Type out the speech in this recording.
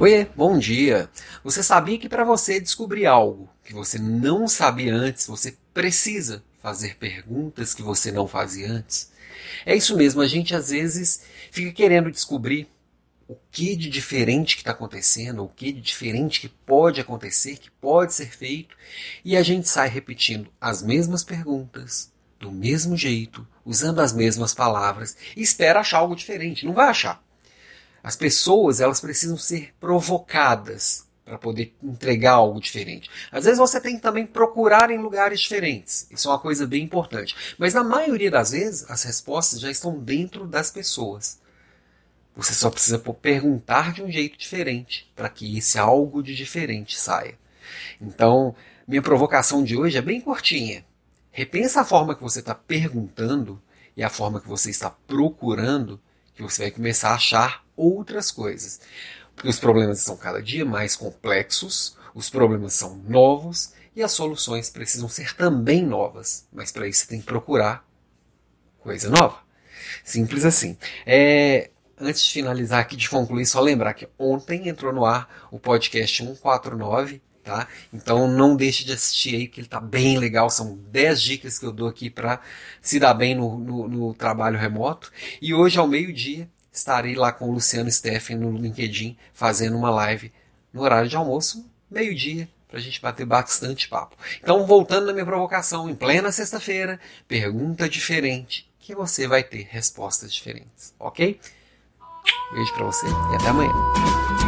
Oi, bom dia. Você sabia que para você descobrir algo que você não sabia antes, você precisa fazer perguntas que você não fazia antes? É isso mesmo, a gente às vezes fica querendo descobrir o que de diferente que está acontecendo, o que de diferente que pode acontecer, que pode ser feito, e a gente sai repetindo as mesmas perguntas, do mesmo jeito, usando as mesmas palavras, e espera achar algo diferente. Não vai achar. As pessoas elas precisam ser provocadas para poder entregar algo diferente. Às vezes você tem que também procurar em lugares diferentes. Isso é uma coisa bem importante. Mas na maioria das vezes as respostas já estão dentro das pessoas. Você só precisa perguntar de um jeito diferente para que esse algo de diferente saia. Então, minha provocação de hoje é bem curtinha. Repensa a forma que você está perguntando e a forma que você está procurando, que você vai começar a achar outras coisas. Porque os problemas estão cada dia mais complexos, os problemas são novos e as soluções precisam ser também novas. Mas para isso você tem que procurar coisa nova. Simples assim. É, antes de finalizar aqui, de concluir, só lembrar que ontem entrou no ar o podcast 149 Tá? Então não deixe de assistir aí, que ele está bem legal. São 10 dicas que eu dou aqui para se dar bem no, no, no, trabalho remoto. E hoje, ao meio-dia, estarei lá com o Luciano Steffen no LinkedIn fazendo uma live no horário de almoço, meio-dia, para a gente bater bastante papo. Então, voltando na minha provocação, em plena sexta-feira, pergunta diferente, que você vai ter respostas diferentes, ok? Beijo para você e até amanhã.